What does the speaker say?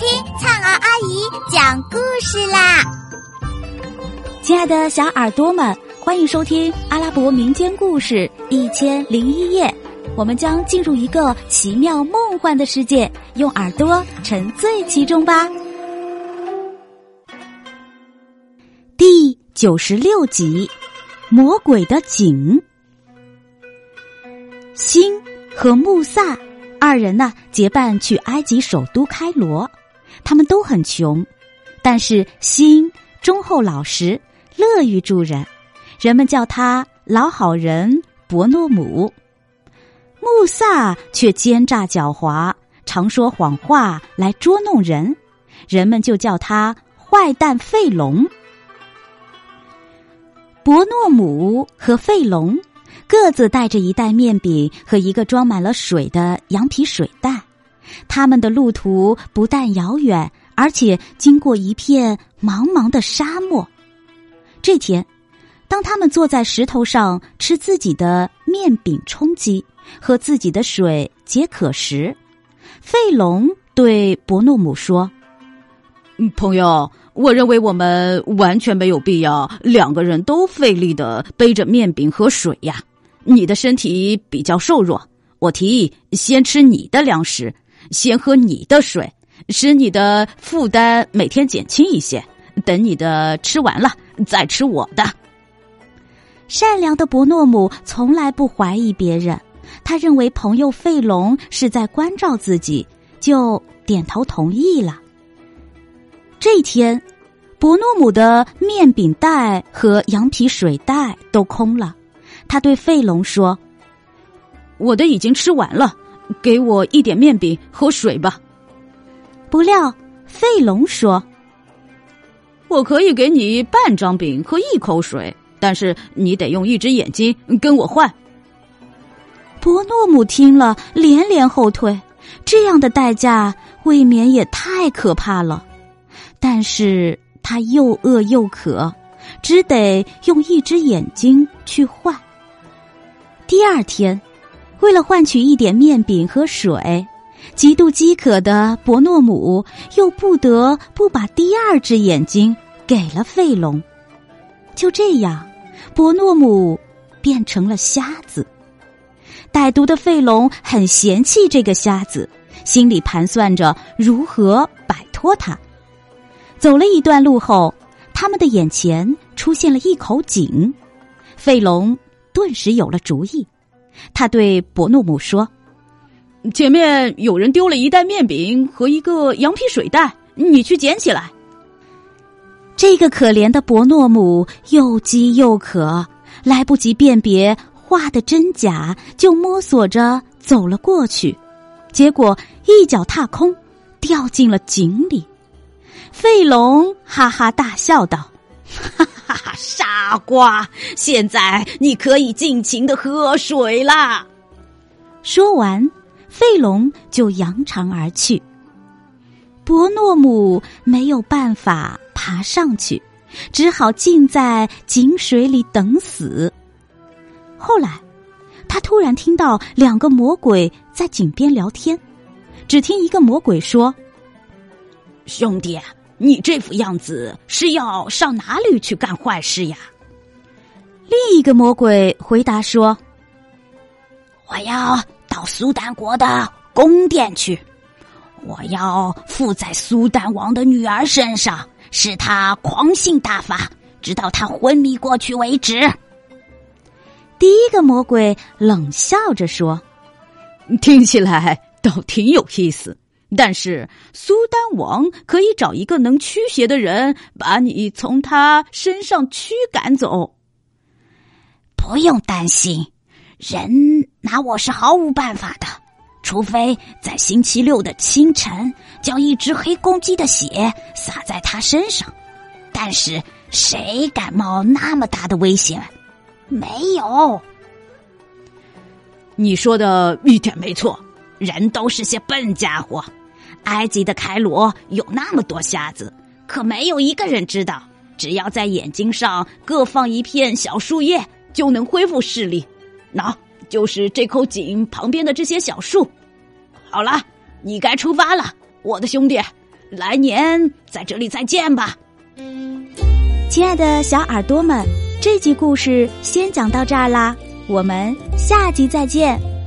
听灿儿阿姨讲故事啦！亲爱的小耳朵们，欢迎收听阿拉伯民间故事一千零一夜。我们将进入一个奇妙梦幻的世界，用耳朵沉醉其中吧。第九十六集，魔鬼的井。辛和穆萨。二人呢结伴去埃及首都开罗，他们都很穷，但是心忠厚老实，乐于助人，人们叫他老好人伯诺姆。穆萨却奸诈狡猾，常说谎话来捉弄人，人们就叫他坏蛋费龙。伯诺姆和费龙。各自带着一袋面饼和一个装满了水的羊皮水袋，他们的路途不但遥远，而且经过一片茫茫的沙漠。这天，当他们坐在石头上吃自己的面饼充饥，喝自己的水解渴时，费龙对伯诺姆说：“朋友，我认为我们完全没有必要两个人都费力的背着面饼和水呀。”你的身体比较瘦弱，我提议先吃你的粮食，先喝你的水，使你的负担每天减轻一些。等你的吃完了，再吃我的。善良的伯诺姆从来不怀疑别人，他认为朋友费龙是在关照自己，就点头同意了。这一天，伯诺姆的面饼袋和羊皮水袋都空了。他对费龙说：“我的已经吃完了，给我一点面饼和水吧。”不料费龙说：“我可以给你半张饼和一口水，但是你得用一只眼睛跟我换。”伯诺姆听了连连后退，这样的代价未免也太可怕了。但是他又饿又渴，只得用一只眼睛去换。第二天，为了换取一点面饼和水，极度饥渴的伯诺姆又不得不把第二只眼睛给了费龙。就这样，伯诺姆变成了瞎子。歹毒的费龙很嫌弃这个瞎子，心里盘算着如何摆脱他。走了一段路后，他们的眼前出现了一口井，费龙。顿时有了主意，他对伯诺姆说：“前面有人丢了一袋面饼和一个羊皮水袋，你去捡起来。”这个可怜的伯诺姆又饥又渴，来不及辨别画的真假，就摸索着走了过去，结果一脚踏空，掉进了井里。费龙哈哈大笑道：“哈！” 哈哈，傻瓜！现在你可以尽情的喝水啦。说完，费龙就扬长而去。伯诺姆没有办法爬上去，只好浸在井水里等死。后来，他突然听到两个魔鬼在井边聊天。只听一个魔鬼说：“兄弟。”你这副样子是要上哪里去干坏事呀？另一个魔鬼回答说：“我要到苏丹国的宫殿去，我要附在苏丹王的女儿身上，使她狂性大发，直到她昏迷过去为止。”第一个魔鬼冷笑着说：“听起来倒挺有意思。”但是苏丹王可以找一个能驱邪的人，把你从他身上驱赶走。不用担心，人拿我是毫无办法的，除非在星期六的清晨，将一只黑公鸡的血洒在他身上。但是谁敢冒那么大的危险？没有。你说的一点没错，人都是些笨家伙。埃及的开罗有那么多瞎子，可没有一个人知道，只要在眼睛上各放一片小树叶，就能恢复视力。喏，就是这口井旁边的这些小树。好了，你该出发了，我的兄弟，来年在这里再见吧。亲爱的小耳朵们，这集故事先讲到这儿啦，我们下集再见。